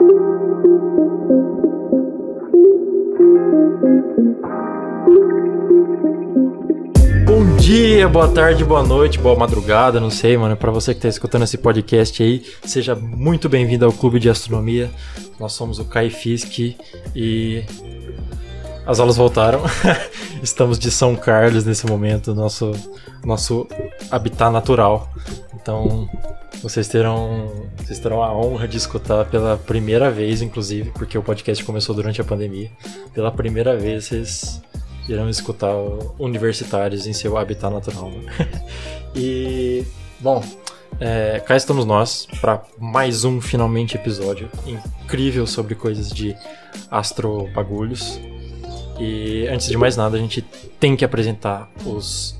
Bom dia, boa tarde, boa noite, boa madrugada, não sei, mano. Para você que tá escutando esse podcast aí, seja muito bem-vindo ao Clube de Astronomia. Nós somos o Kai Fisk e as aulas voltaram. Estamos de São Carlos nesse momento, nosso nosso habitat natural. Então, vocês terão, vocês terão a honra de escutar pela primeira vez, inclusive, porque o podcast começou durante a pandemia. Pela primeira vez, vocês irão escutar universitários em seu habitat natural. Né? e, bom, é, cá estamos nós para mais um finalmente episódio incrível sobre coisas de astrobagulhos. E antes de mais nada, a gente tem que apresentar os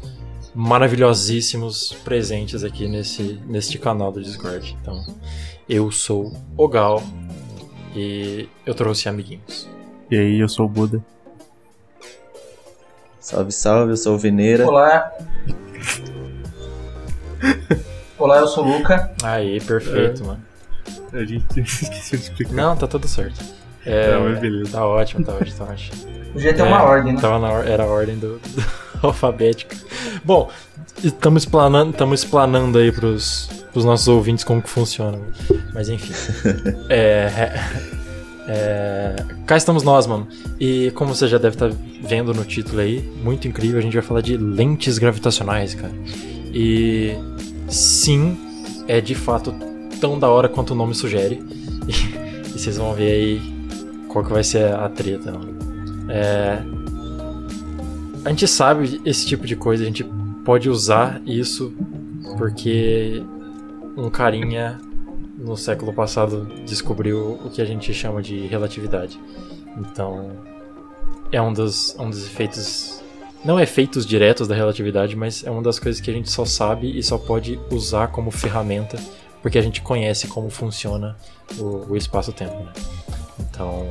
maravilhosíssimos presentes aqui nesse, neste canal do Discord. Então, eu sou o Gal e eu trouxe amiguinhos. E aí, eu sou o Buda. Salve, salve, eu sou o Veneira. Olá. Olá, eu sou o Luca. Aí, perfeito, É. mano. A gente esqueceu de explicar. Não, tá tudo certo. É, Não, mas beleza. Tá ótimo, tá ótimo, tá ótimo. Podia ter É, uma ordem, né? Tava na or- era a ordem do, do alfabética. Bom, estamos explanando, estamos explanando aí pros, pros nossos ouvintes como que funciona. Mas enfim. é, é, cá estamos nós, mano. E como você já deve estar vendo no título aí, muito incrível, a gente vai falar de lentes gravitacionais, cara. E sim, é de fato tão da hora quanto o nome sugere. E, e vocês vão ver aí qual que vai ser a treta, mano. É, a gente sabe esse tipo de coisa, a gente pode usar isso porque um carinha no século passado descobriu o que a gente chama de relatividade. Então, é um dos, um dos efeitos. Não efeitos diretos da relatividade, mas é uma das coisas que a gente só sabe e só pode usar como ferramenta porque a gente conhece como funciona o, o espaço-tempo. Né? Então,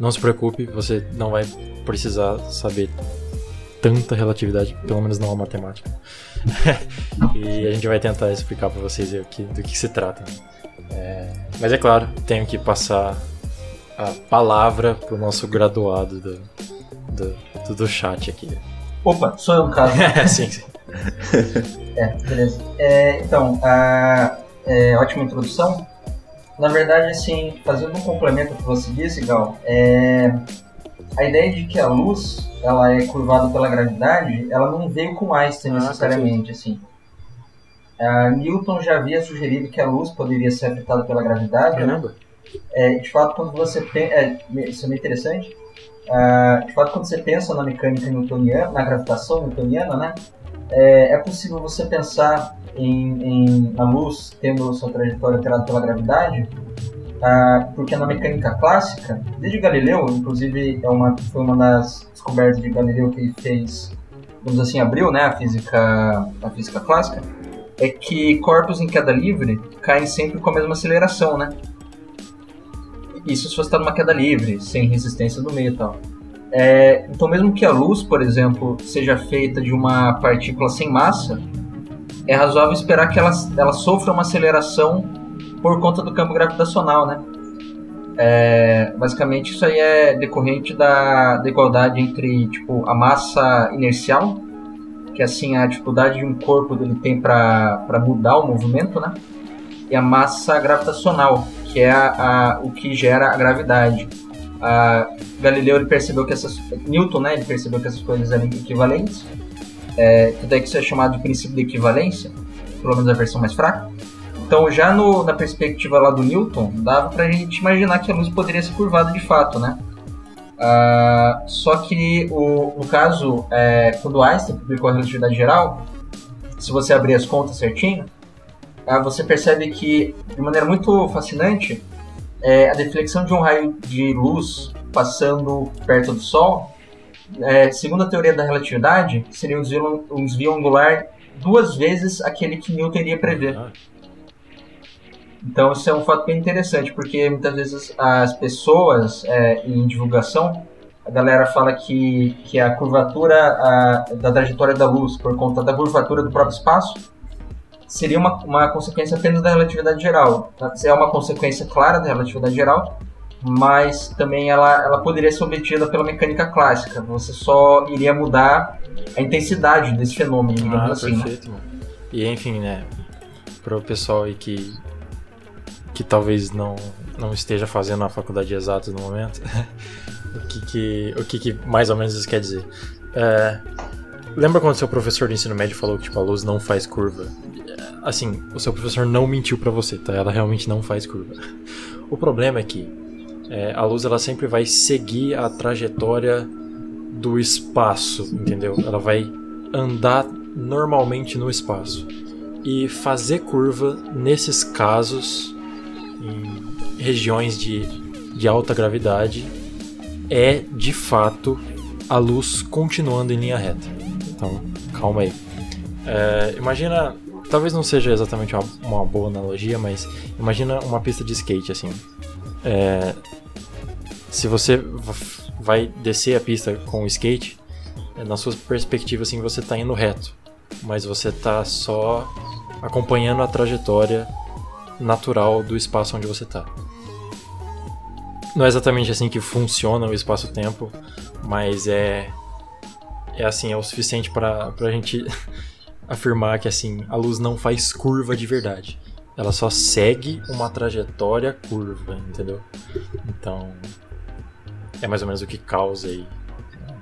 não se preocupe, você não vai precisar saber tanta relatividade, pelo menos não a matemática. e a gente vai tentar explicar para vocês aí o que- do que se trata. É, mas é claro, tenho que passar a palavra pro nosso graduado do, do, do, do chat aqui. Opa, sou eu no caso. sim, sim. É, beleza. É, então, a, é, ótima introdução. Na verdade, assim, fazendo um complemento que você disse, Gal, é, a ideia de que a luz ela é curvada pela gravidade, ela não veio com Einstein Ah, necessariamente, assim. A Newton já havia sugerido que a luz poderia ser afetada pela gravidade? Caramba. É, de fato, quando você pensa. É, isso é meio interessante. Ah, de fato, quando você pensa na mecânica newtoniana, na gravitação newtoniana, né? É, é possível você pensar em, em a luz tendo sua trajetória alterada pela gravidade, ah, porque na mecânica clássica, desde Galileu, inclusive é uma, foi uma das descobertas de Galileu que fez, vamos assim, abriu né, a, física, a física clássica, é que corpos em queda livre caem sempre com a mesma aceleração, né? Isso se você está numa queda livre, sem resistência do meio e tal. É, então, mesmo que a luz, por exemplo, seja feita de uma partícula sem massa, é razoável esperar que ela, ela sofra uma aceleração por conta do campo gravitacional, né? É, basicamente, isso aí é decorrente da, da igualdade entre tipo, a massa inercial, que é assim a dificuldade de um corpo dele tem para mudar o movimento, né? E a massa gravitacional, que é a, a, o que gera a gravidade. A Galileu ele percebeu que essas Newton, né, ele percebeu que essas coisas eram equivalentes. É, tudo é que isso é chamado de princípio de equivalência, pelo menos a versão mais fraca. Então, já no, na perspectiva lá do Newton, dava pra gente imaginar que a luz poderia ser curvada de fato, né? Ah, só que, o, no caso, é, quando Einstein publicou a relatividade geral, se você abrir as contas certinho, ah, você percebe que, de maneira muito fascinante, é, a deflexão de um raio de luz passando perto do Sol, é, segundo a teoria da relatividade, seria um desvio, um desvio angular duas vezes aquele que Newton iria prever. Ah, Então isso é um fato bem interessante, porque muitas vezes as pessoas é, em divulgação, a galera fala que, que a curvatura a, da trajetória da luz, por conta da curvatura do próprio espaço, seria uma, uma consequência apenas da relatividade geral. É uma consequência clara da relatividade geral, mas também ela, ela poderia ser obtida pela mecânica clássica. Você só iria mudar a intensidade desse fenômeno, digamos Ah, assim. né? perfeito, mano. E enfim, né? Pro pessoal aí que. que talvez não, não esteja fazendo a faculdade de exatas no momento, o, que, que, o que, que mais ou menos isso quer dizer? É, lembra quando seu professor de ensino médio falou que tipo, a luz não faz curva? Assim, o seu professor não mentiu pra você, tá? Ela realmente não faz curva. O problema é que é, a luz ela sempre vai seguir a trajetória do espaço, entendeu? Ela vai andar normalmente no espaço. E fazer curva nesses casos, em regiões de, de alta gravidade, é de fato a luz continuando em linha reta. Então, calma aí. É, imagina, talvez não seja exatamente uma, uma boa analogia, mas imagina uma pista de skate assim. É, se você vai descer a pista com o skate, é, na sua perspectiva assim você está indo reto, mas você está só acompanhando a trajetória natural do espaço onde você está. Não é exatamente assim que funciona o espaço-tempo, mas é é assim, é o suficiente para a gente afirmar que assim, a luz não faz curva de verdade. Ela só segue uma trajetória curva, entendeu? Então, é mais ou menos o que causa aí né,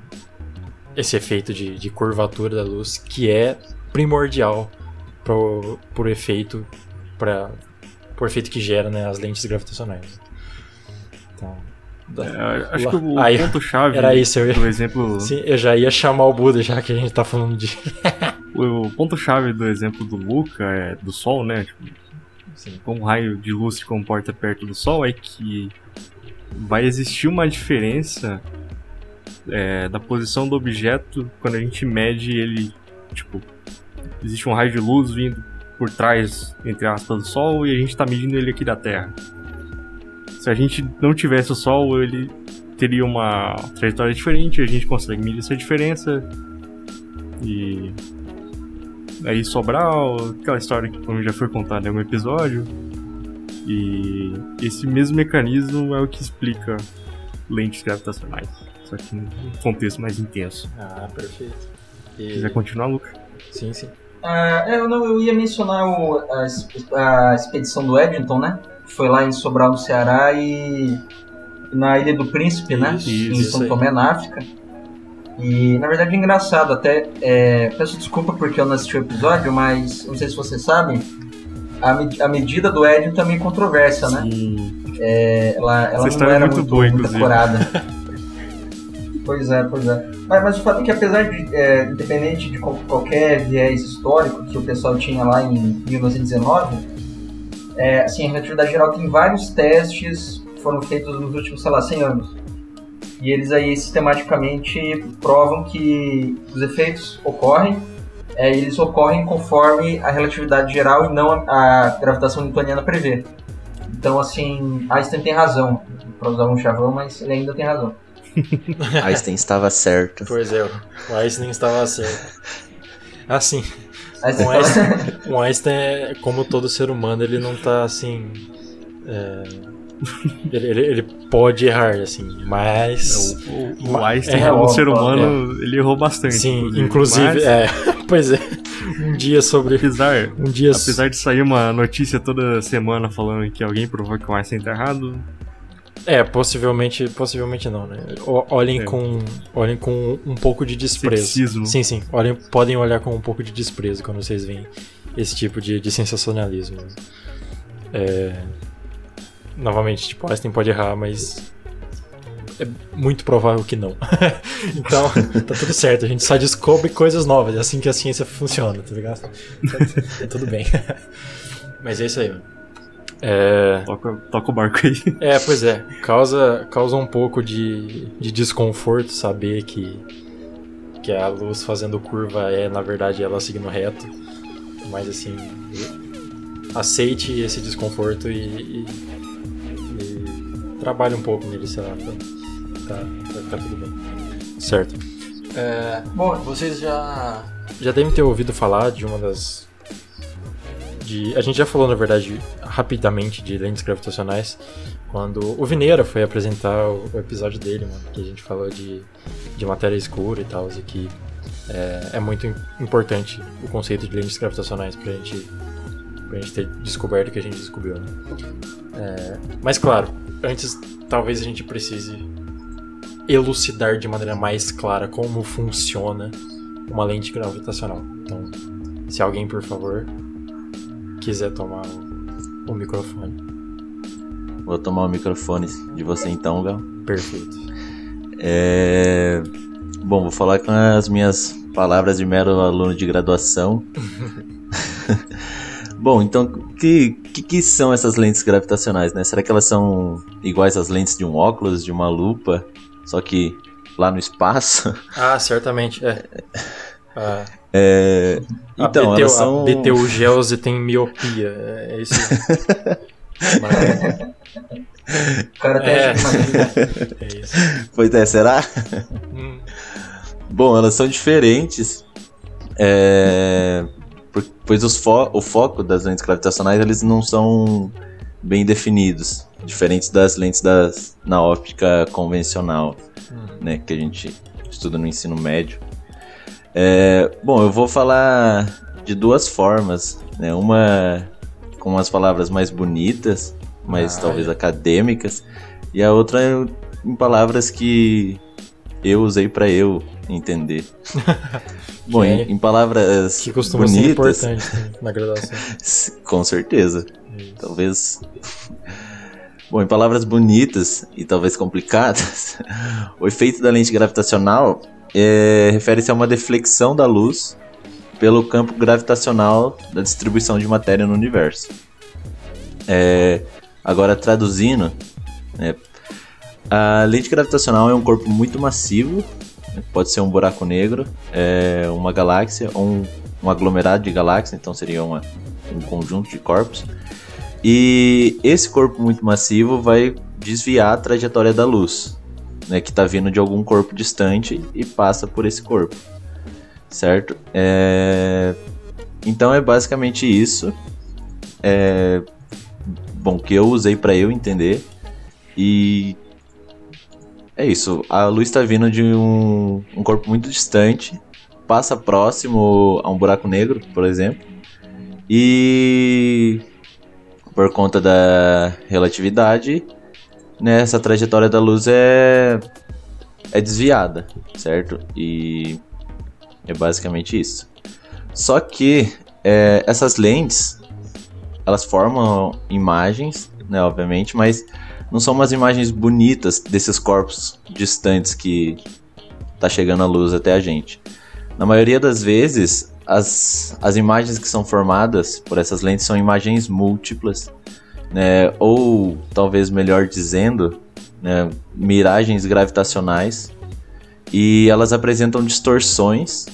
esse efeito de, de curvatura da luz, que é primordial pro, por efeito para por efeito que gera né, as lentes gravitacionais. Então, É, acho que o ponto-chave era isso, eu ia- exemplo. sim, eu já ia chamar o Buda já que a gente tá falando de O ponto-chave do exemplo do Luca, é, do Sol, né? Tipo, Sim. como um raio de luz se comporta perto do Sol, é que vai existir uma diferença é, da posição do objeto quando a gente mede ele. Tipo, existe um raio de luz vindo por trás, entre aspas, do Sol e a gente está medindo ele aqui da Terra. Se a gente não tivesse o Sol, ele teria uma trajetória diferente, a gente consegue medir essa diferença. E aí Sobral, aquela história que como já foi contada em um episódio. E esse mesmo mecanismo é o que explica lentes gravitacionais. Só que num contexto mais intenso. Ah, perfeito. Se E... quiser continuar, Luca? Sim, sim. É, eu, não, eu ia mencionar o- a, a expedição do Eddington, né? Que foi lá em Sobral, no Ceará e na Ilha do Príncipe, né? Isso, em São. Tomé, na África. E na verdade é engraçado, até é, peço desculpa porque eu não assisti o episódio, mas não sei se vocês sabem, a, me- a medida do Eddington é meio controversa, né? É, ela ela Essa não é era muito muito, boa, muito acurada. pois é, pois é. Mas, mas o fato é que apesar de, é, independente de qual- qualquer viés histórico que o pessoal tinha lá em 1919, é, assim, a relatividade geral tem vários testes que foram feitos nos últimos, sei lá, 100 anos. E eles aí sistematicamente provam que os efeitos ocorrem, é, eles ocorrem conforme a relatividade geral e não a, a gravitação newtoniana prevê. Então, assim, Einstein tem razão, para usar um chavão, mas ele ainda tem razão. Einstein estava certo. Pois é, o Einstein estava certo. Assim, Einstein o fala- Einstein, o Einstein é, como todo ser humano, ele não tá assim. é, ele, ele- ele pode errar, assim, mas. O, o, o Ma- Einstein, é, como ó, ser ó, humano, ele errou bastante. Sim, inclusive, Mas, é. Pois é. Um dia sobre. apesar, Um dia. apesar de sair uma notícia toda semana falando que alguém provou que o Einstein tá errado, É, possivelmente, possivelmente não, né? O- Olhem É. com, olhem com um pouco de desprezo. Ceticismo. Sim, sim. Olhem, podem olhar com um pouco de desprezo quando vocês veem esse tipo de, de sensacionalismo. É, novamente, tipo, Einstein pode errar, mas é muito provável que não. então, tá tudo certo. A gente só descobre coisas novas. É assim que a ciência funciona, tá ligado? Tá tudo bem. mas é isso aí, mano. É... toca, toca o barco aí. É, pois é. Causa, causa um pouco de, de desconforto saber que, que a luz fazendo curva é, na verdade, ela seguindo reto. Mas assim, aceite esse desconforto e, e, trabalhe um pouco nele, sei lá, pra, pra, pra ficar tudo bem. Certo. É, Bom, vocês já, já devem ter ouvido falar de uma das de. A gente já falou, na verdade, rapidamente de lentes gravitacionais quando o Vineira foi apresentar o, o episódio dele, mano, que a gente falou de, de matéria escura e tal, e que é, é, muito importante o conceito de lentes gravitacionais pra gente, pra gente ter descoberto o que a gente descobriu, né? É, mas claro, antes talvez a gente precise elucidar de maneira mais clara como funciona uma lente gravitacional. Então, se alguém, por favor, quiser tomar o, o microfone. Vou tomar o microfone de você então, Gal. Perfeito. É... Bom, vou falar com as minhas palavras de mero aluno de graduação. Bom, então, o que, que, que, são essas lentes gravitacionais, né? Será que elas são iguais às lentes de um óculos, de uma lupa, só que lá no espaço? Ah, certamente, é. Ah. é... Então, a BTU, elas são... A BTU Gelse tem miopia, é isso. O cara tem É. é. É isso. Pois é, será? Hum, Bom, elas são diferentes. É... Pois os fo- o foco das lentes gravitacionais eles não são bem definidos, diferentes das lentes das, na óptica convencional, hum. né, que a gente estuda no ensino médio. É, bom, eu vou falar de duas formas, né, uma com as palavras mais bonitas, mas Ah, talvez é. acadêmicas, e a outra em palavras que eu usei para eu entender. Bom, em, em palavras Que costuma ser bonitas, importante né, na graduação. com certeza. Isso. Talvez. Bom, em palavras bonitas e talvez complicadas, o efeito da lente gravitacional é, refere-se a uma deflexão da luz pelo campo gravitacional da distribuição de matéria no universo. É, agora, traduzindo, né, a lente gravitacional é um corpo muito massivo, né, pode ser um buraco negro, é, uma galáxia ou um, um aglomerado de galáxias, então seria uma, um conjunto de corpos. E esse corpo muito massivo vai desviar a trajetória da luz, né, que está vindo de algum corpo distante e passa por esse corpo, certo? É, Então é basicamente isso. É... Bom, que eu usei para eu entender e é isso. A luz está vindo de um, um corpo muito distante, passa próximo a um buraco negro, por exemplo, e por conta da relatividade, né, essa trajetória da luz é é desviada, certo? E é basicamente isso. Só que é, essas lentes elas formam imagens, né, obviamente, mas não são umas imagens bonitas desses corpos distantes que tá chegando a luz até a gente. Na maioria das vezes, as, as imagens que são formadas por essas lentes são imagens múltiplas, né, ou talvez melhor dizendo, né, miragens gravitacionais, e elas apresentam distorções,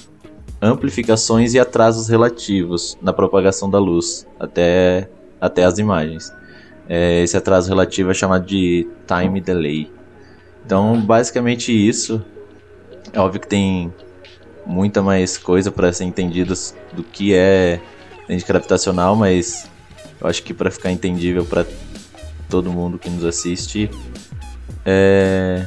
amplificações e atrasos relativos na propagação da luz até, até as imagens. É, esse atraso relativo é chamado de time delay. Então, basicamente isso. É óbvio que tem muita mais coisa para ser entendido do que é lente gravitacional, mas eu acho que para ficar entendível para todo mundo que nos assiste, é,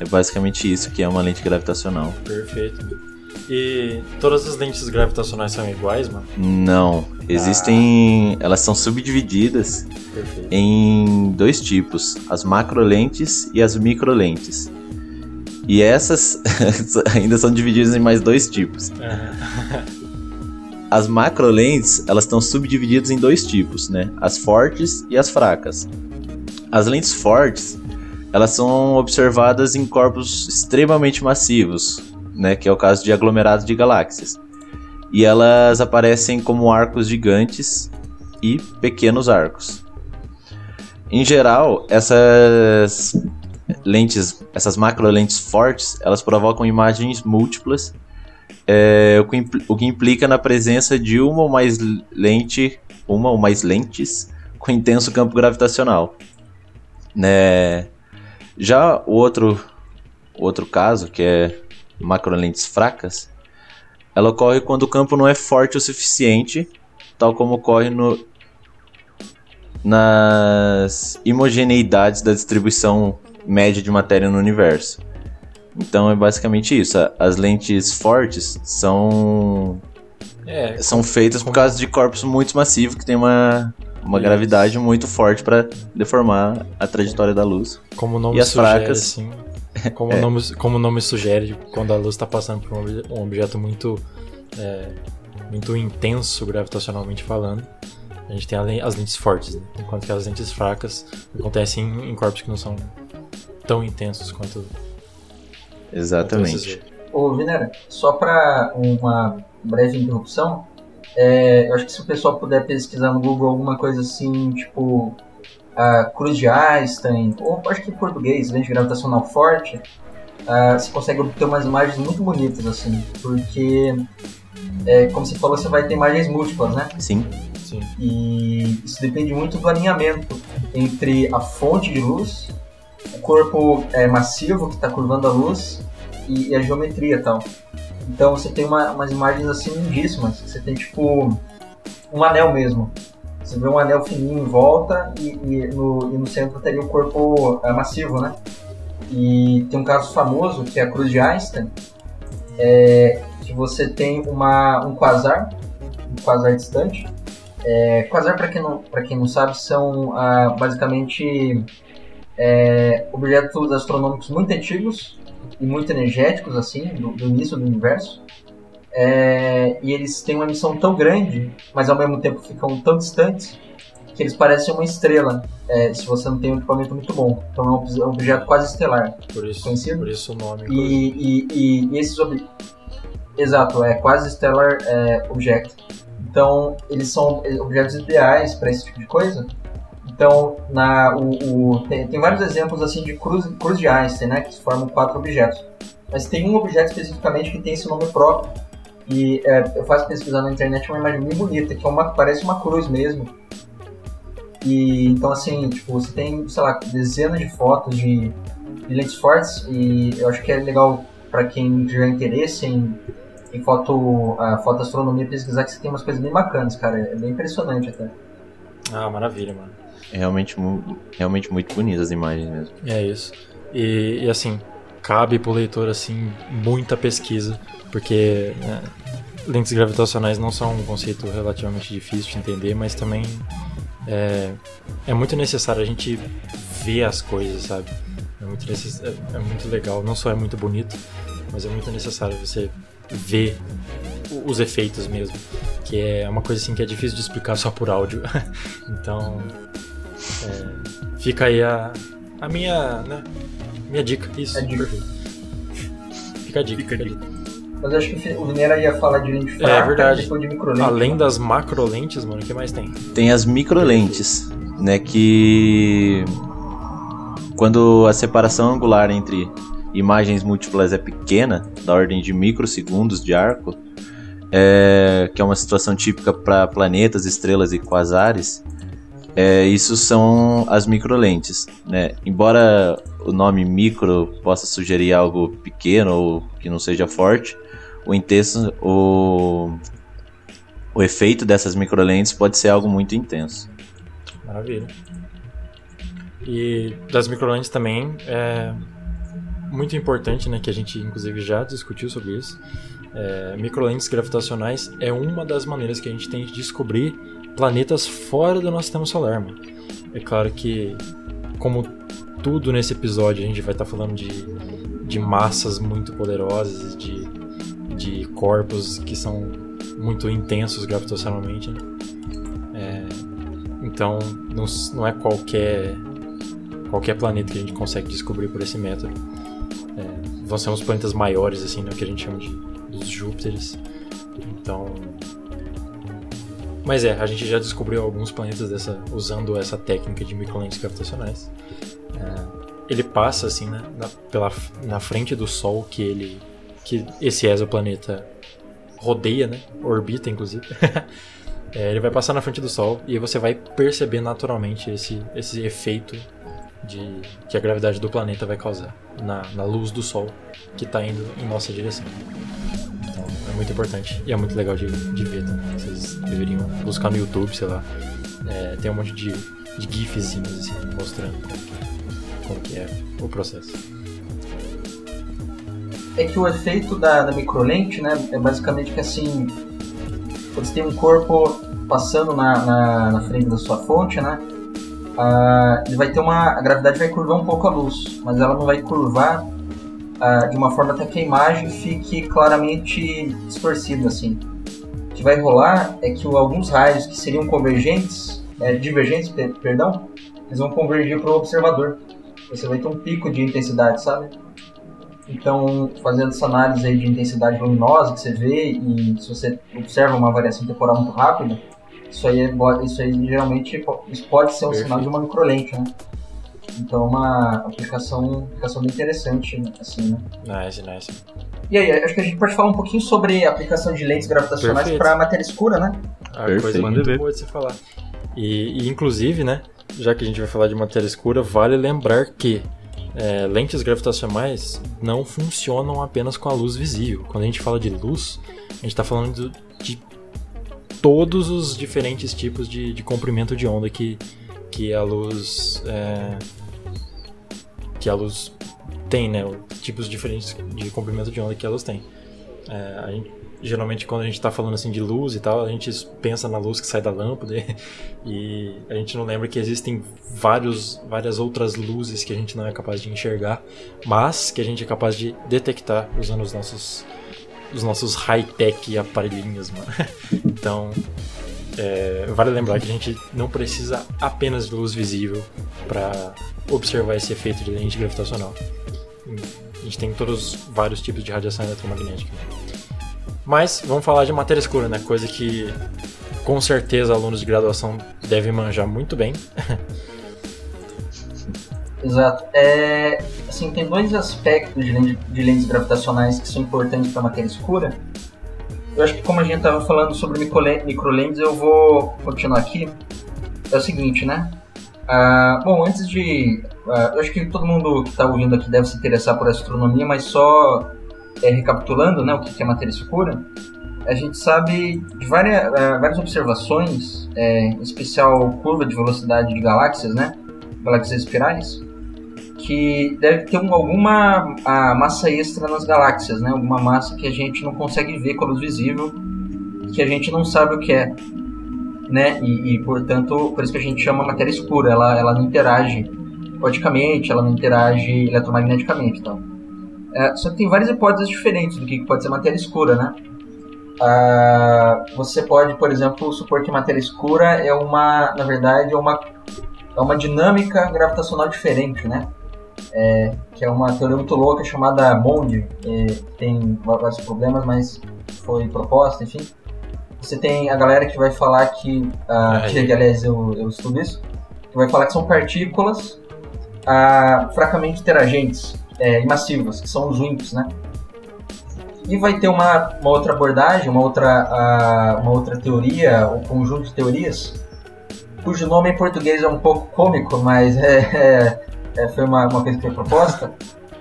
é basicamente isso que é uma lente gravitacional. Perfeito. E todas as lentes gravitacionais são iguais, mano? Não, existem, elas são subdivididas Perfeito. em dois tipos, as macrolentes e as microlentes. E essas ainda são divididas em mais dois tipos. Aham. As macrolentes, elas estão subdivididas em dois tipos, né? As fortes e as fracas. As lentes fortes, elas são observadas em corpos extremamente massivos, né? Que é o caso de aglomerados de galáxias. E elas aparecem como arcos gigantes e pequenos arcos. Em geral, essas lentes, essas macrolentes fortes, elas provocam imagens múltiplas é, o, que o que implica na presença de uma ou mais lente, uma ou mais lentes com intenso campo gravitacional. Né? Já o outro, outro caso, que é macrolentes fracas, ela ocorre quando o campo não é forte o suficiente, tal como ocorre no, nas homogeneidades da distribuição média de matéria no universo. Então é basicamente isso. As lentes fortes são É, são feitas por causa de corpos muito massivos que tem uma, uma Isso. gravidade muito forte para deformar a trajetória da luz. como o nome E as sugere, fracas? assim. Como, É. o nome, como o nome sugere, quando a luz está passando por um obje- objeto muito, é, muito intenso gravitacionalmente falando, a gente tem as lentes fortes, né? enquanto que as lentes fracas acontecem em, em corpos que não são tão intensos quanto, quanto Exatamente. outros. Ô, Vinera, só para uma breve interrupção, é, eu acho que se o pessoal puder pesquisar no Google alguma coisa assim, tipo a cruz de Einstein, ou acho que em português, lente gravitacional forte, ah, você consegue obter umas imagens muito bonitas, assim, porque, é, como você falou, você vai ter imagens múltiplas, né? Sim, Sim. E isso depende muito do alinhamento entre a fonte de luz, o corpo é, massivo que está curvando a luz e, e a geometria e tal. Então você tem uma- umas imagens assim lindíssimas. Você tem tipo um anel mesmo. Você vê um anel fininho em volta e, e no, e no centro teria o corpo é, massivo, né? E tem um caso famoso que é a cruz de Einstein, é, que você tem uma, um quasar, um quasar distante, é, quasar, para quem, não- quem não sabe, são ah, basicamente é, objetos astronômicos muito antigos e muito energéticos, assim, do, do início do universo. É, e eles têm uma emissão tão grande, mas ao mesmo tempo ficam tão distantes, que eles parecem uma estrela, é, se você não tem um equipamento muito bom. Então é um obje- objeto quase estelar. Por isso, Conhecido? por isso o nome. E, e, e- esses objetos. Exato, é quase stellar é, object. Então, eles são objetos ideais para esse tipo de coisa. Então, na, o, o- tem, tem vários exemplos assim de cruz, cruz de Einstein, né, que formam quatro objetos. Mas tem um objeto especificamente que tem esse nome próprio. E é, eu faço pesquisar na internet uma imagem bem bonita, que é uma, parece uma cruz mesmo. E então assim, tipo, você tem, sei lá, dezenas de fotos de, de lentes fortes e eu acho que é legal para quem tiver interesse em, em foto, a fotoastronomia pesquisar que você tem umas coisas bem bacanas, cara. É bem impressionante até. Ah, maravilha, mano. é realmente, mu- realmente muito bonitas as imagens mesmo. É isso. E, e, assim, cabe pro leitor assim muita pesquisa, porque né, lentes gravitacionais não são um conceito relativamente difícil de entender, mas também é, é muito necessário a gente ver as coisas, sabe? É muito, é, é muito legal, não só é muito bonito, mas é muito necessário você ver os efeitos mesmo, que é uma coisa assim que é difícil de explicar só por áudio. então, é, fica aí a, a minha, né, minha dica, isso, A dica. Fica a dica, Fica a dica. Mas eu acho que o Vineira ia falar de lente fraca verdade. e depois de microlente. Além das macro lentes, mano, o que mais tem? Tem as microlentes, né, que quando a separação angular entre imagens múltiplas é pequena, da ordem de microsegundos de arco, é, que é uma situação típica para planetas, estrelas e quasares, é, isso são as microlentes, né? Embora o nome micro possa sugerir algo pequeno ou que não seja forte, o intenso, o, o efeito dessas microlentes pode ser algo muito intenso. Maravilha. E das microlentes também é muito importante, né, que a gente inclusive já discutiu sobre isso. É, microlentes gravitacionais é uma das maneiras que a gente tem de descobrir planetas fora do nosso sistema solar, mano. É claro que, como tudo nesse episódio, a gente vai estar falando de, de massas muito poderosas, de, de corpos que são muito intensos gravitacionalmente, né? É, então, não, não é qualquer qualquer planeta que a gente consegue descobrir por esse método. É, vão ser uns planetas maiores, assim, né, que a gente chama de dos Júpiteres. Então, mas é, a gente já descobriu alguns planetas dessa usando essa técnica de microlentes gravitacionais. É, ele passa assim, né, na, pela na frente do Sol que ele que esse exoplaneta rodeia, né, orbita inclusive. É, ele vai passar na frente do Sol e você vai perceber naturalmente esse, esse efeito de que a gravidade do planeta vai causar na, na luz do Sol que está indo em nossa direção. Então é muito importante e é muito legal de, de ver também. Vocês deveriam buscar no YouTube, sei lá. É, tem um monte de, de gifzinhos assim, mostrando como que, como que é o processo. É que o efeito da, da microlente, né, é basicamente que assim, você tem um corpo passando na, na, na frente da sua fonte, né, ah, ele vai ter uma, a gravidade vai curvar um pouco a luz, mas ela não vai curvar ah, de uma forma até que a imagem fique claramente distorcida, assim. O que vai rolar é que alguns raios que seriam convergentes, é, divergentes, per, perdão, eles vão convergir para o observador. Você vai ter um pico de intensidade, sabe? Então, fazendo essa análise aí de intensidade luminosa que você vê e se você observa uma variação temporal muito rápida, isso aí, é, isso aí geralmente isso pode ser um Perfeito. sinal de uma microlente, né? Então, uma aplicação, aplicação bem interessante, assim, né? Nice, nice. E aí, acho que a gente pode falar um pouquinho sobre a aplicação de lentes gravitacionais para matéria escura, né? A Perfeito. coisa muito boa de se falar. E, e, inclusive, né, já que a gente vai falar de matéria escura, vale lembrar que é, lentes gravitacionais não funcionam apenas com a luz visível. Quando a gente fala de luz, a gente está falando de, de, todos os diferentes tipos de, de, comprimento de onda que, que a luz é, que a luz tem, né? Tipos diferentes de comprimento de onda que a luz tem. É, gente, geralmente quando a gente está falando assim de luz e tal, a gente pensa na luz que sai da lâmpada e a gente não lembra que existem vários, várias outras luzes que a gente não é capaz de enxergar, mas que a gente é capaz de detectar usando os nossos os nossos high-tech aparelhinhos, mano. Então, é, vale lembrar que a gente não precisa apenas de luz visível para observar esse efeito de lente gravitacional. A gente tem todos vários tipos de radiação eletromagnética. Mas vamos falar de matéria escura, né? Coisa que com certeza alunos de graduação devem manjar muito bem. Exato. É, assim, tem dois aspectos de, lente, de lentes gravitacionais que são importantes para matéria escura. Eu acho que como a gente estava falando sobre microlentes, eu vou continuar aqui. É o seguinte, né? Ah, bom, antes de... Ah, eu acho que todo mundo que está ouvindo aqui deve se interessar por astronomia, mas só é, recapitulando né, o que é matéria escura, a gente sabe de várias, uh, várias observações, é, em especial curva de velocidade de galáxias, né, galáxias espirais, que deve ter um, alguma massa extra nas galáxias, né, alguma massa que a gente não consegue ver com a luz visível, que a gente não sabe o que é. Né? E, e portanto, por isso que a gente chama matéria escura, ela, ela não interage quanticamente, ela não interage eletromagneticamente. Então. É, só que tem várias hipóteses diferentes do que pode ser matéria escura, né? Ah, você pode, por exemplo, supor que matéria escura é uma, na verdade, é uma, é uma dinâmica gravitacional diferente, né? É, que é uma teoria muito louca chamada Bond, é, tem vários problemas, mas foi proposta, enfim. Você tem a galera que vai falar que, ah, que aliás eu, eu estudo isso, que vai falar que são partículas ah, fracamente interagentes, é, e massivas, que são os WIMPs, né? E vai ter uma, uma outra abordagem, uma outra, uh, uma outra teoria, um conjunto de teorias, cujo nome em português é um pouco cômico, mas é, é, é foi uma, uma coisa que foi proposta,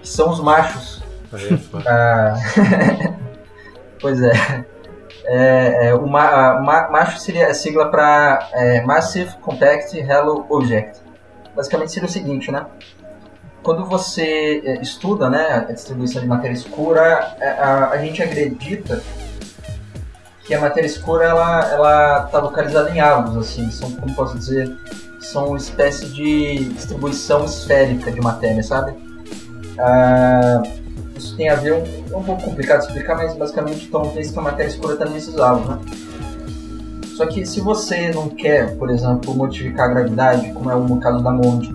que são os machos. uh, pois é. É, é, o ma, ma, macho seria a sigla para é, Massive Compact Halo Object. Basicamente seria o seguinte, né? quando você eh, estuda né, a distribuição de matéria escura, eh, a, a gente acredita que a matéria escura ela ela está localizada em halos, assim, são como posso dizer, são uma espécie de distribuição esférica de matéria, sabe? Ah, isso tem a ver um, um pouco complicado de explicar, mas basicamente então pensa que a matéria escura está nesses halos, né? Só que se você não quer, por exemplo, modificar a gravidade, como é o caso da Monde,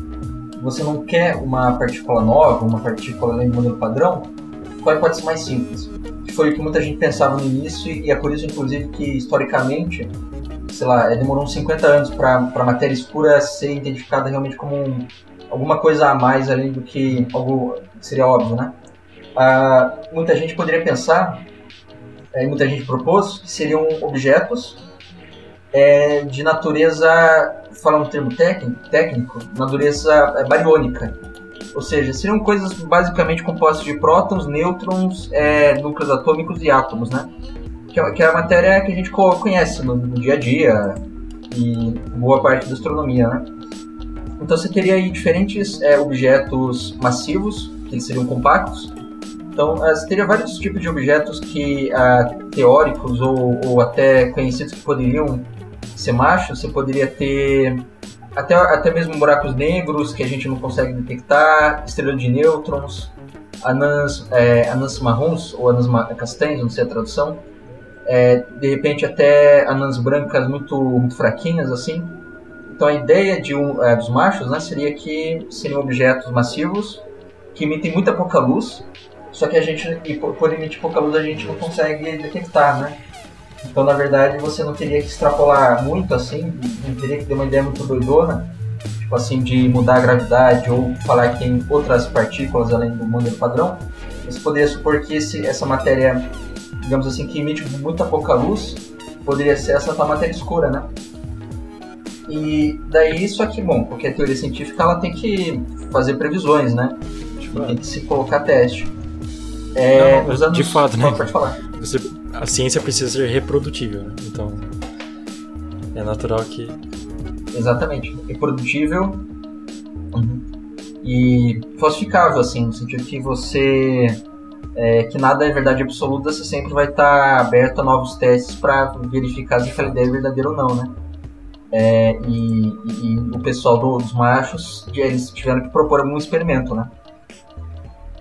você não quer uma partícula nova, uma partícula além do modelo padrão, qual pode ser mais simples? Foi o que muita gente pensava no início e é por isso, inclusive, que historicamente, sei lá, demorou uns 50 anos para a matéria escura ser identificada realmente como um, alguma coisa a mais além do que algo que seria óbvio, né? Ah, muita gente poderia pensar, é, muita gente propôs, que seriam objetos é, de natureza falar um termo técnico, técnico natureza é, bariônica. Ou seja, seriam coisas basicamente compostas de prótons, nêutrons, é, núcleos atômicos e átomos, né? Que é, que é a matéria que a gente co- conhece no, no dia a dia e boa parte da astronomia, né? Então você teria aí diferentes é, objetos massivos, que eles seriam compactos. Então eh, você teria vários tipos de objetos que ah, teóricos ou, ou até conhecidos que poderiam ser machos. Você poderia ter até, até mesmo buracos negros que a gente não consegue detectar, estrela de nêutrons, anãs, é, anãs marrons ou anãs castanhas, não sei a tradução. É, de repente até anãs brancas muito, muito fraquinhas assim. Então a ideia de um, é, dos machos né, seria que seriam objetos massivos que emitem muita pouca luz, só que a gente, e por, por emitir pouca luz, a gente não consegue detectar, né? Então, na verdade, você não teria que extrapolar muito assim, não teria que ter uma ideia muito doidona, tipo assim, de mudar a gravidade ou falar que tem outras partículas além do modelo padrão. Você poderia supor que esse, essa matéria, digamos assim, que emite muita pouca luz, poderia ser essa tal matéria escura, né? E daí isso aqui, bom, porque a teoria científica ela tem que fazer previsões, né? Tipo, Tem que se colocar a teste. É, Não, nos anos... de fato, né? Pode falar. você, a ciência precisa ser reprodutível, né? Então é natural que Exatamente. Reprodutível uhum, e falsificável, assim, no sentido que você. É, que nada é verdade absoluta, você sempre vai estar aberto a novos testes para verificar se aquela ideia é verdadeira ou não, né? É, e, e- e o pessoal do- dos machos, eles tiveram que propor algum experimento, né?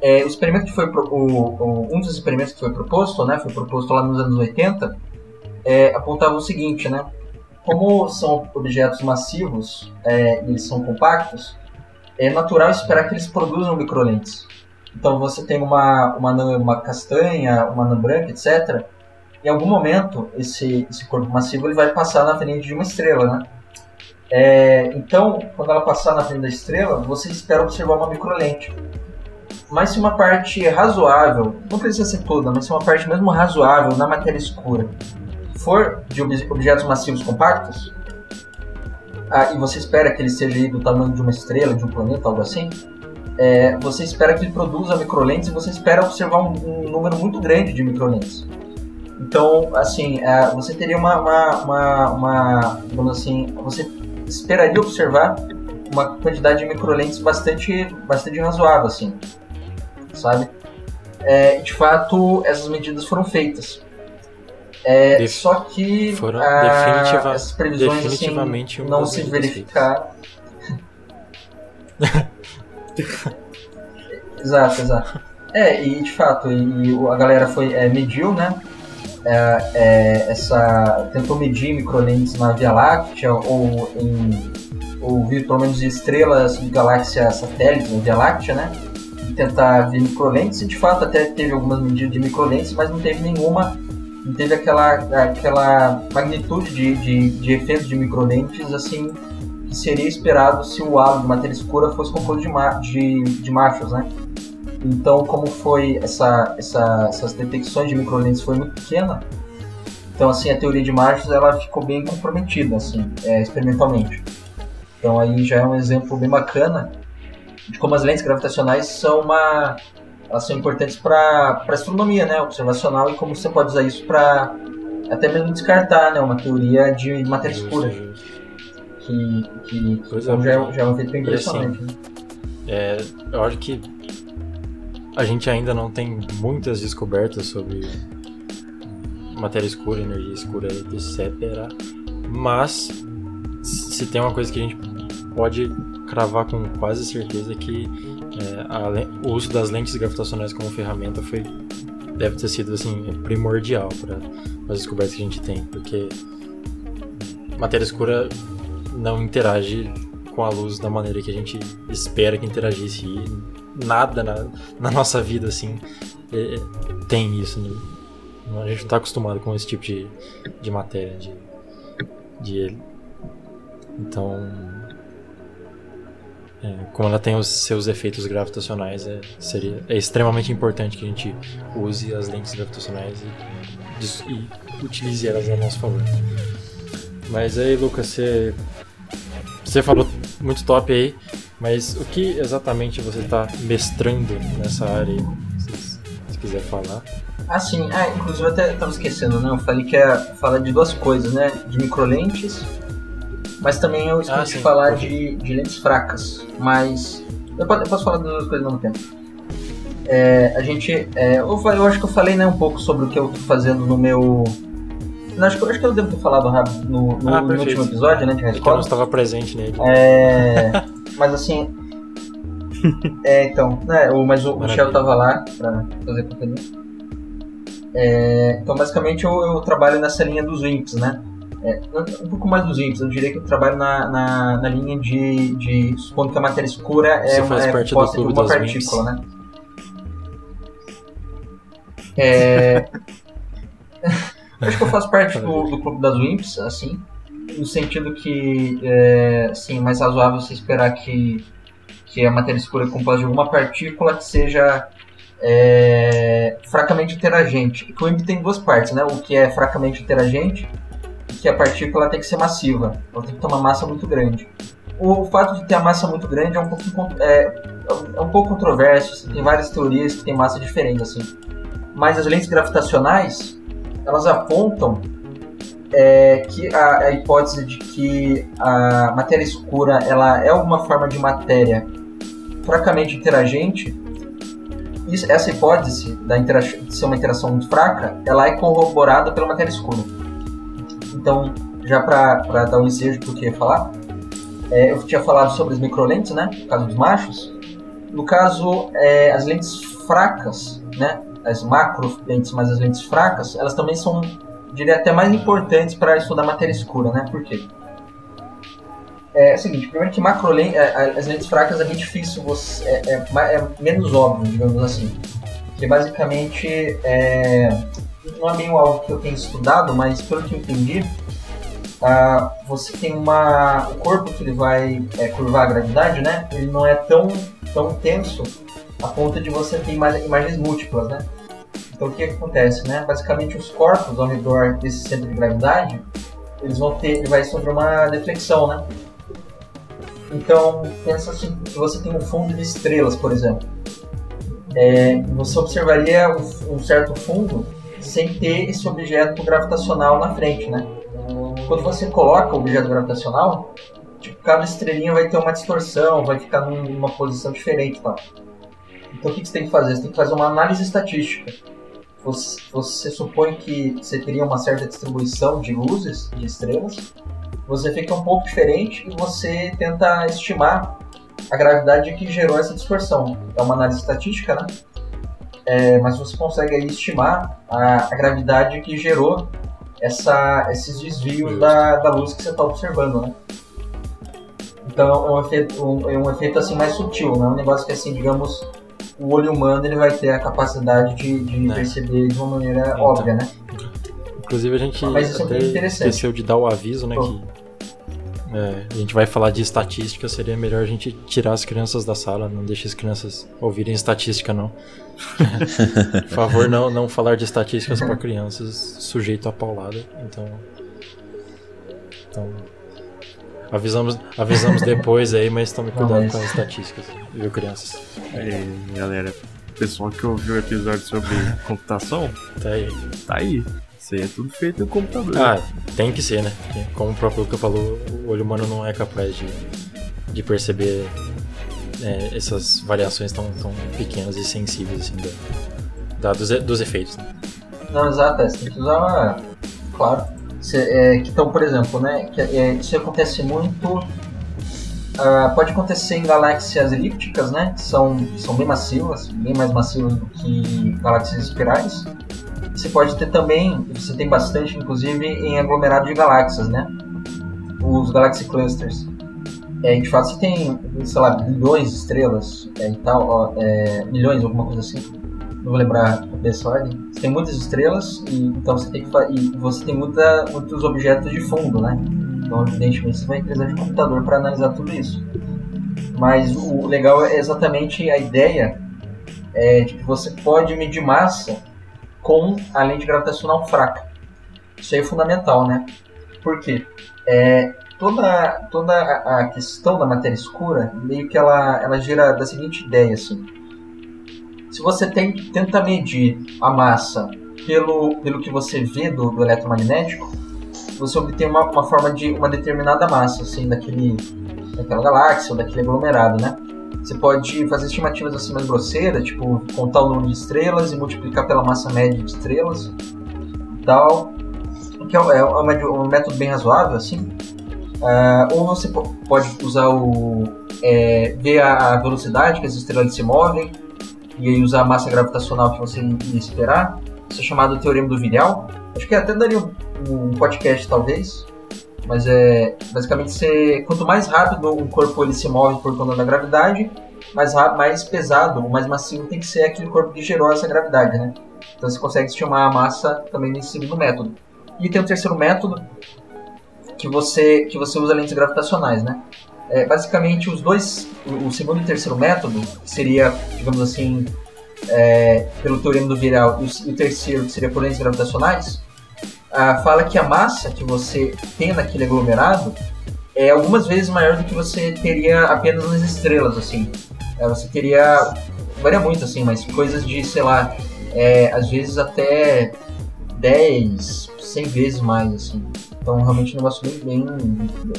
É, o experimento que foi pro- o- o- um dos experimentos que foi proposto, né, foi proposto lá nos anos 80, é, apontava o seguinte, né? Como são objetos massivos é, eles são compactos, é natural esperar que eles produzam microlentes. Então você tem uma, uma uma castanha, uma anã branca, etc. Em algum momento, esse, esse corpo massivo ele vai passar na frente de uma estrela, né? É, então, quando ela passar na frente da estrela, você espera observar uma microlente. Mas se uma parte razoável, não precisa ser toda, mas se uma parte mesmo razoável na matéria escura for de ob- objetos massivos compactos, ah, e você espera que ele seja do tamanho de uma estrela, de um planeta, algo assim, é, você espera que ele produza microlentes e você espera observar um, um número muito grande de microlentes. Então, assim, ah, você teria uma, uma, uma, uma, digamos assim, você esperaria observar uma quantidade de microlentes bastante, bastante razoável, assim, sabe? É, de fato, essas medidas foram feitas. É, Def- só que foram ah, definitiva- essas previsões assim, não se verificaram. exato, exato. É, e de fato, e, o- a galera foi é, mediu, né? É, é, essa tentou medir microlentes na Via Láctea ou em ou pelo menos estrelas de galáxia satélites na Via Láctea, né? E tentar ver microlentes e de fato até teve algumas medidas de microlentes, mas não teve nenhuma não teve aquela, aquela magnitude de, de, de efeito de microlentes assim seria esperado se o halo de matéria escura fosse composto de, ma de, de machos, né? Então, como foi essa, essa, essas detecções de microlentes foi muito pequena, então assim a teoria de machos ela ficou bem comprometida assim, é, experimentalmente. Então aí já é um exemplo bem bacana de como as lentes gravitacionais são uma elas são importantes para astronomia, né, observacional e como você pode usar isso para até mesmo descartar, né, uma teoria de matéria escura. Que, que, Pois é, então já, é, já é um E assim, impressionante. né? É, eu acho que a gente ainda não tem muitas descobertas sobre matéria escura, energia escura, etc. Mas se tem uma coisa que a gente pode cravar com quase certeza é que é, a o uso das lentes gravitacionais como ferramenta foi deve ter sido assim primordial para as descobertas que a gente tem, porque matéria escura não interage com a luz da maneira que a gente espera que interagisse e nada na, na nossa vida assim é, é, tem isso né? a gente não está acostumado com esse tipo de, de matéria de, de então é, como ela tem os seus efeitos gravitacionais é, seria é extremamente importante que a gente use as lentes gravitacionais e, dis- e utilize elas a nosso favor mas aí Lucas você você falou muito top aí, mas o que exatamente você está mestrando nessa área aí? Se, se quiser falar. Ah, sim. Ah, inclusive eu até estava esquecendo, né? Eu falei que ia falar de duas coisas, né? De microlentes, mas também eu esqueci Ah, de falar de, de lentes fracas. Mas eu po- eu posso falar das duas coisas ao mesmo tempo. É, a gente. é, eu, eu acho que eu falei né, um pouco sobre o que eu tô fazendo no meu. Acho, que, acho que eu devo ter falado no, no- Ah, no último episódio, né? De eu não resposta. estava presente nele. É, mas assim. É, então, né, o, mas o Maravilha. Michel tava lá pra fazer conteúdo. É, então, basicamente, eu, eu trabalho nessa linha dos WIMPs, né? É, um pouco mais dos WIMPs, eu diria que eu trabalho na, na, na linha de, de. supondo que a matéria escura é, uma- é composta de das partícula, né? É, acho que eu faço parte do, do clube das WIMPs, assim, no sentido que, é, assim, é mais razoável você esperar que, que a matéria escura é composta de alguma partícula que seja é, fracamente interagente. Que o WIMP tem duas partes, né? O que é fracamente interagente que a partícula tem que ser massiva. Ela tem que ter uma massa muito grande. O fato de ter a massa muito grande é um pouco, é, é um pouco controverso, tem várias teorias que têm massa diferente, assim. Mas as lentes gravitacionais, elas apontam é, que a, a hipótese de que a matéria escura ela é alguma forma de matéria fracamente interagente, isso- essa hipótese da de ser uma interação muito fraca, ela é corroborada pela matéria escura. Então, já para dar um ensejo do que eu ia falar, é, eu tinha falado sobre as microlentes, né? No caso dos machos. No caso, é, as lentes fracas, né? As macro lentes, mas as lentes fracas, elas também são, diria até mais importantes para estudar matéria escura, né? Por quê? É, o seguinte, primeiro que macro len- é, as lentes fracas é bem difícil, você, é, é é menos óbvio, digamos assim. Que basicamente é, não é bem algo que eu tenho estudado, mas pelo que eu entendi, você tem uma. O corpo que ele vai é, curvar a gravidade, né? Ele não é tão, tão tenso a ponto de você ter ima- imagens múltiplas, né? Então o que, que acontece, né? Basicamente os corpos ao redor desse centro de gravidade, eles vão ter. Ele vai sofrer uma deflexão, né? Então pensa assim, que você tem um fundo de estrelas, por exemplo. É, você observaria um, certo fundo sem ter esse objeto gravitacional na frente, né? quando você coloca o objeto gravitacional, tipo, cada estrelinha vai ter uma distorção, vai ficar num- numa posição diferente lá. Então o que você tem que fazer? Você tem que fazer uma análise estatística. Você, você supõe que você teria uma certa distribuição de luzes, de estrelas, você fica um pouco diferente e você tenta estimar a gravidade que gerou essa distorção. É uma análise estatística, né? É, mas você consegue aí estimar a, a gravidade que gerou essa, esses desvios da, da luz que você está observando, né? Então é um efeito, um, é um efeito assim mais sutil, não é um negócio que assim, digamos, o olho humano ele vai ter a capacidade de, de É. perceber de uma maneira Então. óbvia, né? Inclusive a gente Mas isso é até bem interessante. esqueceu de dar o aviso, né? Que é, a gente vai falar de estatística, seria melhor a gente tirar as crianças da sala, não deixe as crianças ouvirem estatística, não. Por favor, não, não falar de estatísticas para crianças sujeito a paulada. Então. Então. Avisamos, avisamos depois aí, mas tome Não, cuidado mas- com as estatísticas, viu, crianças? É, galera, o pessoal que ouviu o episódio sobre computação, Tá aí. tá aí. Isso aí é tudo feito no computador. Ah, tem que ser, né? Porque, como o próprio Luca falou, o olho humano não é capaz de, de perceber é, essas variações tão, tão pequenas e sensíveis assim, da, da- dos, e- dos efeitos. né? Não, exato, é, você tem que usar uma. Claro. É, que, então, por exemplo, né? Que, é, isso acontece muito. ah, pode acontecer em galáxias elípticas, né? Que são, são bem massivas, bem mais massivas do que galáxias espirais. Você pode ter também, você tem bastante, inclusive, em aglomerado de galáxias, né? Os Galaxy Clusters. É, de fato, você tem, sei lá, bilhões de estrelas é, e tal, ó, é, milhões, alguma coisa assim não vou lembrar ordem. Você tem muitas estrelas e então você tem que e você tem muita, muitos objetos de fundo, né? Então evidentemente você vai precisar de computador para analisar tudo isso. Mas o legal é exatamente a ideia é, de que você pode medir massa com a lente gravitacional fraca. Isso aí é fundamental, né? Por quê? É, toda toda a, questão da matéria escura meio que ela ela gira da seguinte ideia assim se você tem, tenta medir a massa pelo, pelo que você vê do, do eletromagnético, você obtém uma, uma forma de uma determinada massa, assim, daquele, daquela galáxia ou daquele aglomerado, né? Você pode fazer estimativas assim mais grosseiras, tipo contar o número de estrelas e multiplicar pela massa média de estrelas e tal. Que é, é, é um método bem razoável, assim. Uh, ou você pode usar o. É, ver a velocidade que as estrelas se movem e aí usar a massa gravitacional que você ia esperar. Isso é chamado teorema do Vilhal. Acho que até daria um, podcast, talvez. Mas é basicamente você, quanto mais rápido um corpo ele se move por conta da gravidade, mais mais pesado, ou mais massivo tem que ser aquele corpo que gerou essa gravidade, né? Então você consegue estimar a massa também nesse segundo método. E tem o terceiro método que você que você usa lentes gravitacionais, né? É, basicamente os dois, o, segundo e o terceiro método seria, digamos assim, é, pelo teorema do Viral e o, terceiro que seria por lentes gravitacionais, fala que a massa que você tem naquele aglomerado é algumas vezes maior do que você teria apenas nas estrelas, assim. É, você teria, varia muito, assim, mas coisas de, sei lá, é, às vezes até 10, 100 vezes mais, assim. Então, realmente um negócio bem, bem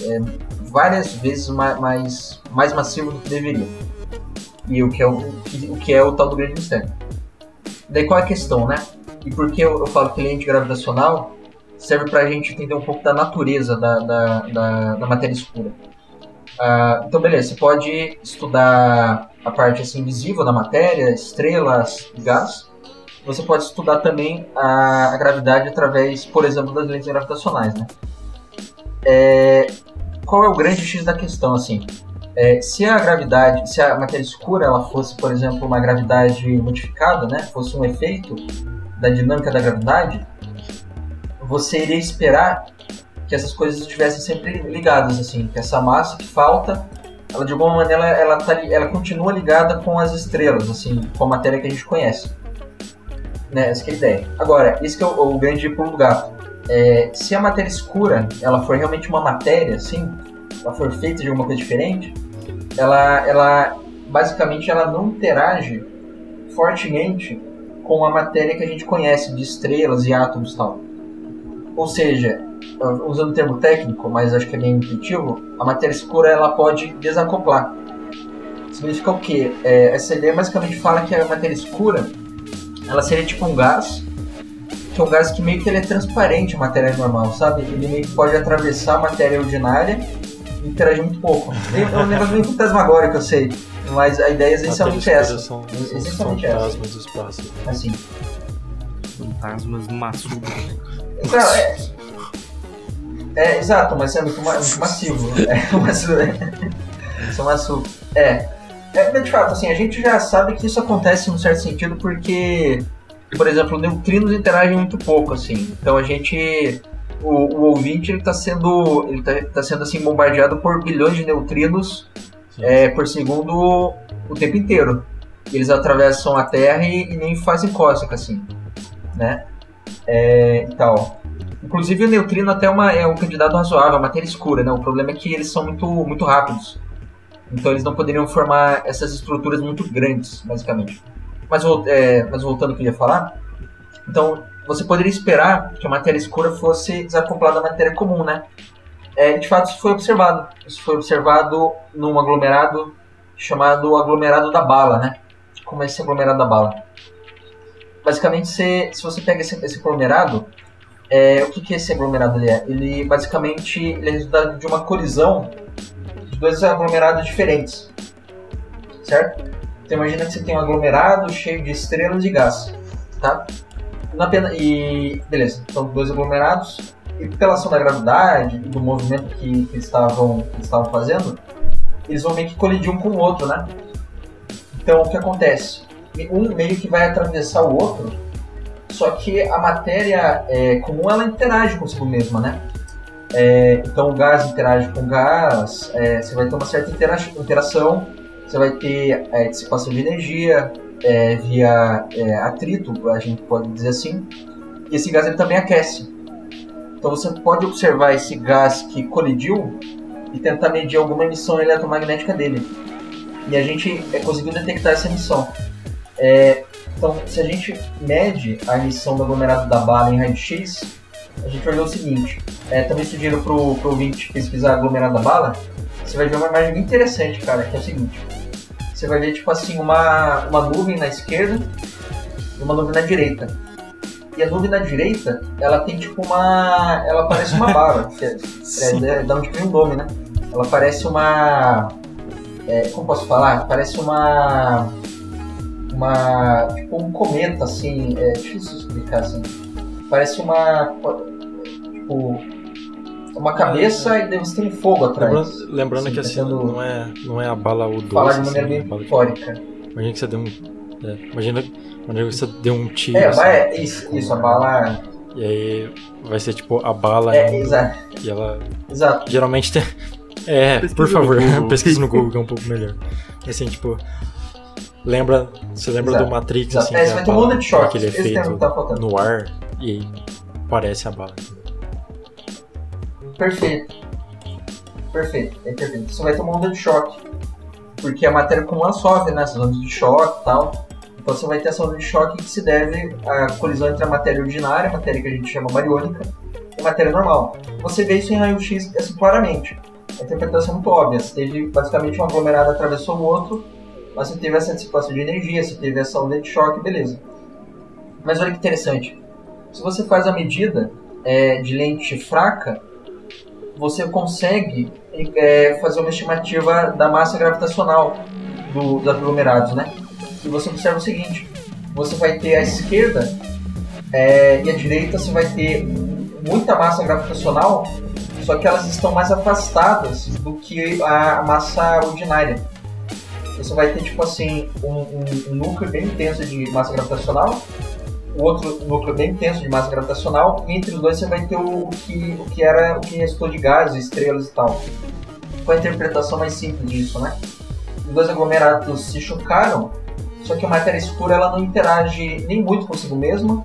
é, várias vezes mais, mais, mais massivo do que deveria. E o que é o, o, que é o tal do grande mistério. Daí qual é a questão, né? E por que eu, eu falo que ele é antigravitacional? serve para a gente entender um pouco da natureza da, da, da, da matéria escura. Uh, então, beleza, você pode estudar a parte assim, visível da matéria, estrelas, gás. Você pode estudar também a, a gravidade através, por exemplo, das lentes gravitacionais. Né? É, qual é o grande X da questão? assim? É, se a gravidade, se a matéria escura ela fosse, por exemplo, uma gravidade modificada, né, fosse um efeito da dinâmica da gravidade, você iria esperar que essas coisas estivessem sempre ligadas, assim, que essa massa que falta, ela de alguma maneira ela, tá, ela continua ligada com as estrelas, assim, com a matéria que a gente conhece. Né, essa é a ideia. Agora, isso que é o, o grande pulo do gato. É, se a matéria escura, ela for realmente uma matéria, assim, ela for feita de alguma coisa diferente, ela, ela basicamente ela não interage fortemente com a matéria que a gente conhece de estrelas e átomos e tal. Ou seja, usando o termo técnico, mas acho que é bem intuitivo, a matéria escura ela pode desacoplar. Significa o quê? É, essa ideia basicamente fala que a matéria escura ela seria tipo um gás, que é um gás que meio que ele é transparente à matéria normal, sabe? Ele meio que pode atravessar a matéria ordinária e interagir muito pouco. É um negócio meio fantasmagórico, eu sei. Mas a ideia é essencialmente é essa. São, essencialmente fantasmas essa. do espaço. Né? Assim. Fantasmas maçudos. Então, é, é, exato, mas é muito, muito massivo. É, massivo, é, são massivo. É. é. De fato, assim, a gente já sabe que isso acontece em um certo sentido porque, por exemplo, neutrinos interagem muito pouco, assim. Então a gente. O, o ouvinte ele está sendo, ele tá, tá, sendo assim, bombardeado por bilhões de neutrinos é, por segundo o tempo inteiro. Eles atravessam a Terra e, e nem fazem cósmica, assim. Né? é, e tal. Inclusive o neutrino até uma, é um candidato razoável, a matéria escura, né? O problema é que eles são muito, muito rápidos. Então eles não poderiam formar essas estruturas muito grandes, basicamente. Mas, é, mas voltando ao que eu ia falar, então você poderia esperar que a matéria escura fosse desacoplada da matéria comum, né? É, de fato, isso foi observado. Isso foi observado num aglomerado chamado aglomerado da bala, né? Como é esse aglomerado da bala? basicamente, se, se você pega esse, esse aglomerado, é, o que, que esse aglomerado ele é? Ele basicamente ele é resultado de uma colisão dois aglomerados diferentes, certo? Então imagina que você tem um aglomerado cheio de estrelas de gás, tá? Na pena, e beleza, então dois aglomerados e pela ação da gravidade e do movimento que, que, eles estavam, estavam fazendo, eles vão meio que colidir um com o outro, né? Então o que acontece? um meio que vai atravessar o outro, só que a matéria é, comum ela interage consigo mesma, né? É, então o gás interage com o gás, é, você vai ter uma certa intera interação, você vai ter é, dissipação de energia é, via é, atrito, a gente pode dizer assim, e esse gás ele também aquece. Então você pode observar esse gás que colidiu e tentar medir alguma emissão eletromagnética dele. E a gente conseguiu detectar essa emissão. É, então, se a gente mede a emissão do aglomerado da bala em raio-x, a gente vai ver o seguinte. É, também sugiro pro, pro ouvinte pesquisar aglomerado da bala. Você vai ver uma imagem bem interessante, cara, que é o seguinte. Você vai ver, tipo assim, uma, uma nuvem na esquerda e uma nuvem na direita. E a nuvem na direita, ela tem tipo uma. Ela parece uma bala. que é, é, da onde vem o nome, né? Ela parece uma. É, como posso falar? Parece uma. Uma. Tipo um cometa, assim. É difícil explicar assim. Parece uma. Tipo. Uma cabeça e deve ter um fogo atrás. Lembrando, lembrando Sim, que assim, não é, não é a bala U12. Falar de assim, maneira é bem a bala que-. Imagina que você deu um. é, imagina, imagina que você deu um tiro. É, assim, mas é isso, isso, a bala. E aí vai ser tipo a bala É, indo, exato. e ela Exato. geralmente tem. É, Pesquisa por favor, pesquisa no Google que é um pouco melhor. Assim, tipo. Lembra. Você lembra Exato, do Matrix, Exato. assim, É, que você vai ter um monte de tem choques. aquele efeito tá no ar e aí parece a bala. Perfeito. Perfeito, é perfeito. Você vai uma onda de choque. Porque a matéria ela sofre nessas ondas de choque e tal. Então você vai ter essa onda de choque que se deve à colisão entre a matéria ordinária, a matéria que a gente chama bariônica, e a matéria normal. Você vê isso em raio-x assim, claramente. A interpretação é muito óbvia. Você teve basicamente um aglomerado atravessou o outro, mas você teve essa dissipação de energia, você teve essa onda de choque, beleza. Mas olha que interessante. Se você faz a medida é, de lente fraca, você consegue é, fazer uma estimativa da massa gravitacional do, dos aglomerados, né? E você observa o seguinte: você vai ter à esquerda é, e à direita você vai ter muita massa gravitacional, só que elas estão mais afastadas do que a massa ordinária. Você vai ter tipo assim um, um- um núcleo bem intenso de massa gravitacional o outro núcleo bem intenso de massa gravitacional, e entre os dois você vai ter o, que, o que era o que restou de gases, estrelas e tal. Qual a interpretação mais simples disso, né? Os dois aglomerados se chocaram, só que a matéria escura ela não interage nem muito consigo mesma,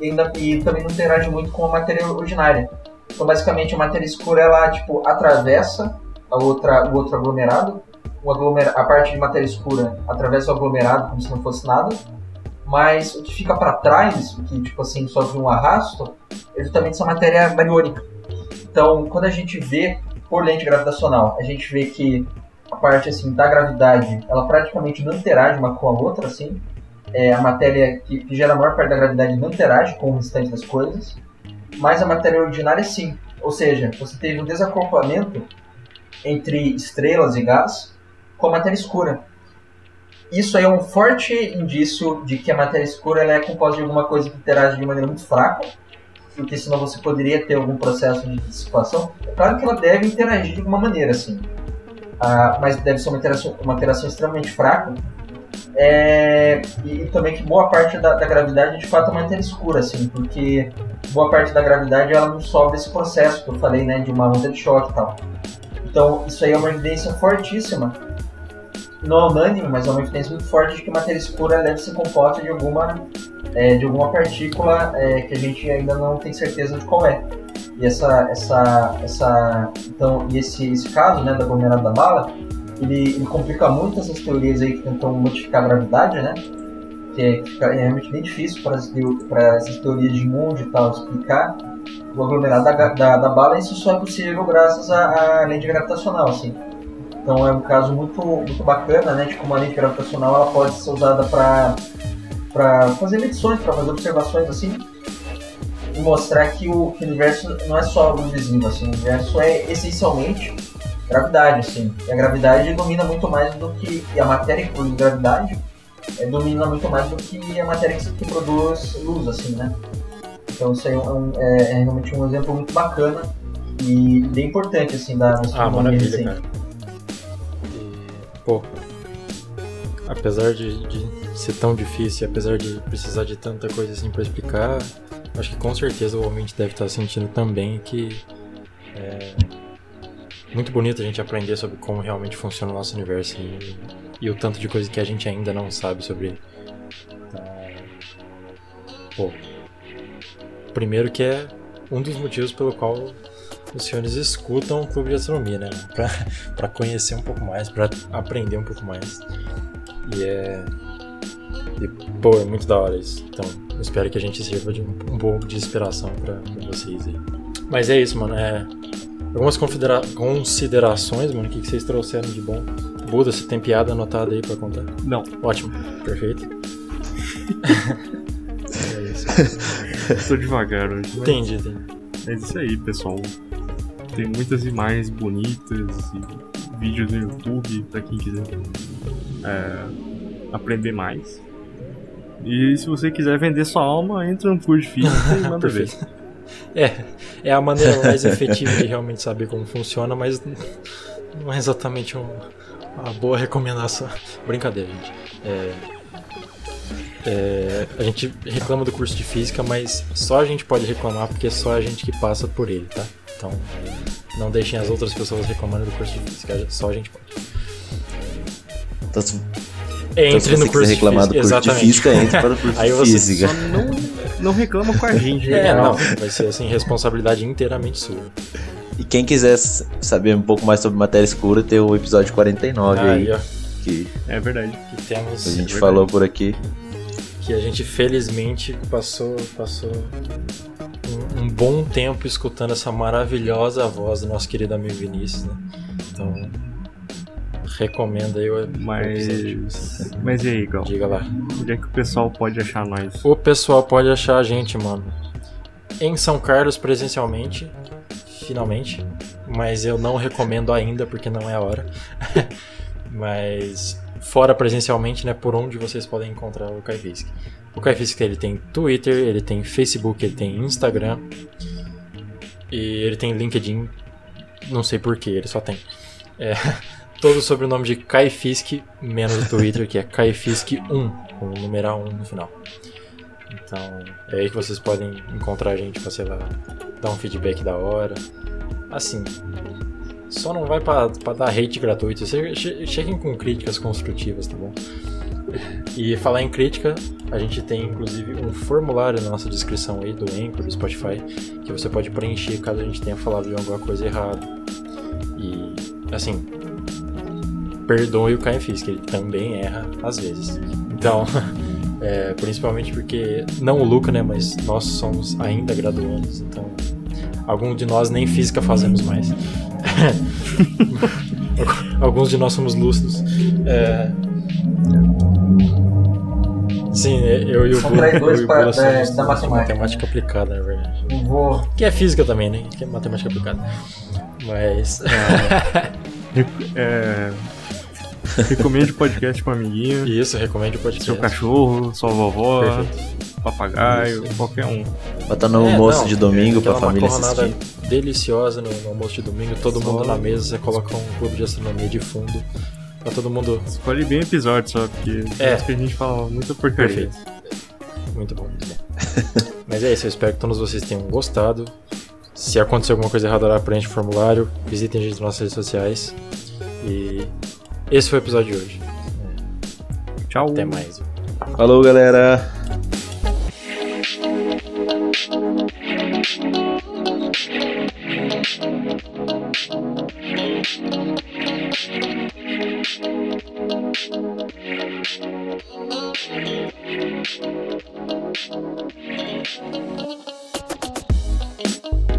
e, ainda, e também não interage muito com a matéria ordinária. Então, basicamente, a matéria escura ela tipo atravessa a outra, o outro aglomerado, o a parte de matéria escura atravessa o aglomerado como se não fosse nada, mas o que fica para trás, o que tipo assim sofre um arrasto, é justamente essa matéria bariônica. Então, quando a gente vê por lente gravitacional, a gente vê que a parte assim da gravidade, ela praticamente não interage uma com a outra, assim. É, a matéria que, que gera a maior parte da gravidade não interage com o restante das coisas, mas a matéria ordinária sim. Ou seja, você teve um desacoplamento entre estrelas e gás com a matéria escura. Isso aí é um forte indício de que a matéria escura é composta de alguma coisa que interage de maneira muito fraca, porque senão você poderia ter algum processo de dissipação. É claro que ela deve interagir de alguma maneira, assim, Ah, mas deve ser uma interação, uma interação extremamente fraca. É, e, e também que boa parte da, da gravidade de fato é matéria escura, assim, porque boa parte da gravidade ela não sofre esse processo que eu falei, né, de uma onda de choque e tal. Então isso aí é uma evidência fortíssima não é unânime, mas é uma evidência muito forte de que matéria escura deve ser composta de alguma, é, de alguma partícula é, que a gente ainda não tem certeza de qual é. E essa, essa, essa, então, e esse, esse caso, né, do aglomerado da bala, ele, ele complica muito essas teorias aí que tentam modificar a gravidade, né? Que é, é realmente bem difícil para essas teorias de mundo e tal explicar o aglomerado da, da, da bala. Isso só é possível graças à, à lente gravitacional, assim. Então é um caso muito, muito bacana, né? De como a lente gravitacional ela pode ser usada para para fazer medições, para fazer observações assim e mostrar que o, que o universo não é só luz visível, assim, o universo é essencialmente gravidade, assim. E a gravidade domina muito mais do que e a matéria que produz gravidade é, domina muito mais do que a matéria que, que produz luz, assim, né? Então isso aí é, um- é- é realmente um exemplo muito bacana e bem importante, assim, da Ah, astronomia maravilha, recente. cara. Pô, apesar de, de ser tão difícil, apesar de precisar de tanta coisa assim pra explicar, acho que com certeza o ouvinte deve estar sentindo também que é muito bonito a gente aprender sobre como realmente funciona o nosso universo e, e o tanto de coisa que a gente ainda não sabe sobre. Então, pô, primeiro que é um dos motivos pelo qual os senhores escutam o Clube de Astronomia, né? Pra, pra conhecer um pouco mais, pra aprender um pouco mais. E é. E, pô, é muito da hora isso. Então, espero que a gente sirva de um, um pouco de inspiração pra, pra vocês aí. Mas é isso, mano. É, algumas considera considerações, mano. O que, que vocês trouxeram de bom? Buda, você tem piada anotada aí pra contar? Não, Ótimo, perfeito. é isso. tô devagar hoje. Entendi, entendi. É isso aí, pessoal. Tem muitas imagens bonitas e vídeos no YouTube pra quem quiser é, aprender mais. E se você quiser vender sua alma, entra no curso de física e manda ver. É, é a maneira mais efetiva de realmente saber como funciona, mas não é exatamente um- uma boa recomendação. Brincadeira, gente. É, é, a gente reclama do curso de física, mas só a gente pode reclamar porque é só a gente que passa por ele, tá? Então, não deixem as outras pessoas reclamando do curso de física, só a gente pode. Então, se, Entre então, se você no curso de reclamar do física, curso de física, entre para o curso Aí de você física. Só não, não reclama com a gente, É, né? não, vai ser assim, responsabilidade inteiramente sua. E quem quiser saber um pouco mais sobre matéria escura, tem o episódio 49 aí, Aí, ó, que É verdade. que temos a gente verdade. falou por aqui. que a gente felizmente passou passou um, um bom tempo escutando essa maravilhosa voz do nosso querido amigo Vinícius, né? Então recomendo aí o o episódio. Mas. Mas e aí, Gal? Diga lá. Onde é que o pessoal pode achar nós? O pessoal pode achar a gente, mano, em São Carlos presencialmente, finalmente, mas eu não recomendo ainda porque não é a hora. mas fora presencialmente, né, por onde vocês podem encontrar o Kaifisk. O Kaifisk ele tem Twitter, ele tem Facebook, ele tem Instagram e ele tem LinkedIn. Não sei porquê, ele só tem. É, todo sob o nome de Kaifisk, menos o Twitter, que é Kaifisk1, com o numeral 1 no final. Então, é aí que vocês podem encontrar a gente pra, sei lá, dar um feedback da hora. Assim, só não vai pra, pra dar hate gratuito. Che- che- Cheguem com críticas construtivas, tá bom? E falar em crítica, a gente tem inclusive um formulário na nossa descrição aí do Anchor, do Spotify, que você pode preencher caso a gente tenha falado de alguma coisa errada. E, assim, perdoe o Caio Fisk, ele também erra às vezes. Então, é, principalmente porque, não o Luca, né, mas nós somos ainda graduandos, então alguns de nós nem física fazemos mais. Alguns de nós somos lúcidos. É, Sim, eu e o São Bula, eu e o para- Bula somos da- da matemática. matemática aplicada, na verdade. Vou. Que é física também, né? Que é matemática aplicada. Mas. É... Recomende podcast pra amiguinho, Isso, recomendo o podcast. seu cachorro, sua vovó, Perfeito. Papagaio, Isso. qualquer um. Bota no É, almoço não, de domingo pra Aquela família assistir. deliciosa no, no almoço de domingo, todo Só- mundo na mesa, você coloca um clube de astronomia de fundo. Pra todo mundo. Escolhe bem o episódio só, porque É. acho que a gente fala muita porcaria. Perfeito. Muito bom, muito bom. Mas é isso, eu espero que todos vocês tenham gostado. Se acontecer alguma coisa errada lá, preenche o formulário, visitem a gente nas nossas redes sociais. E esse foi o episódio de hoje. Tchau. Até mais. Falou, galera! Thank you.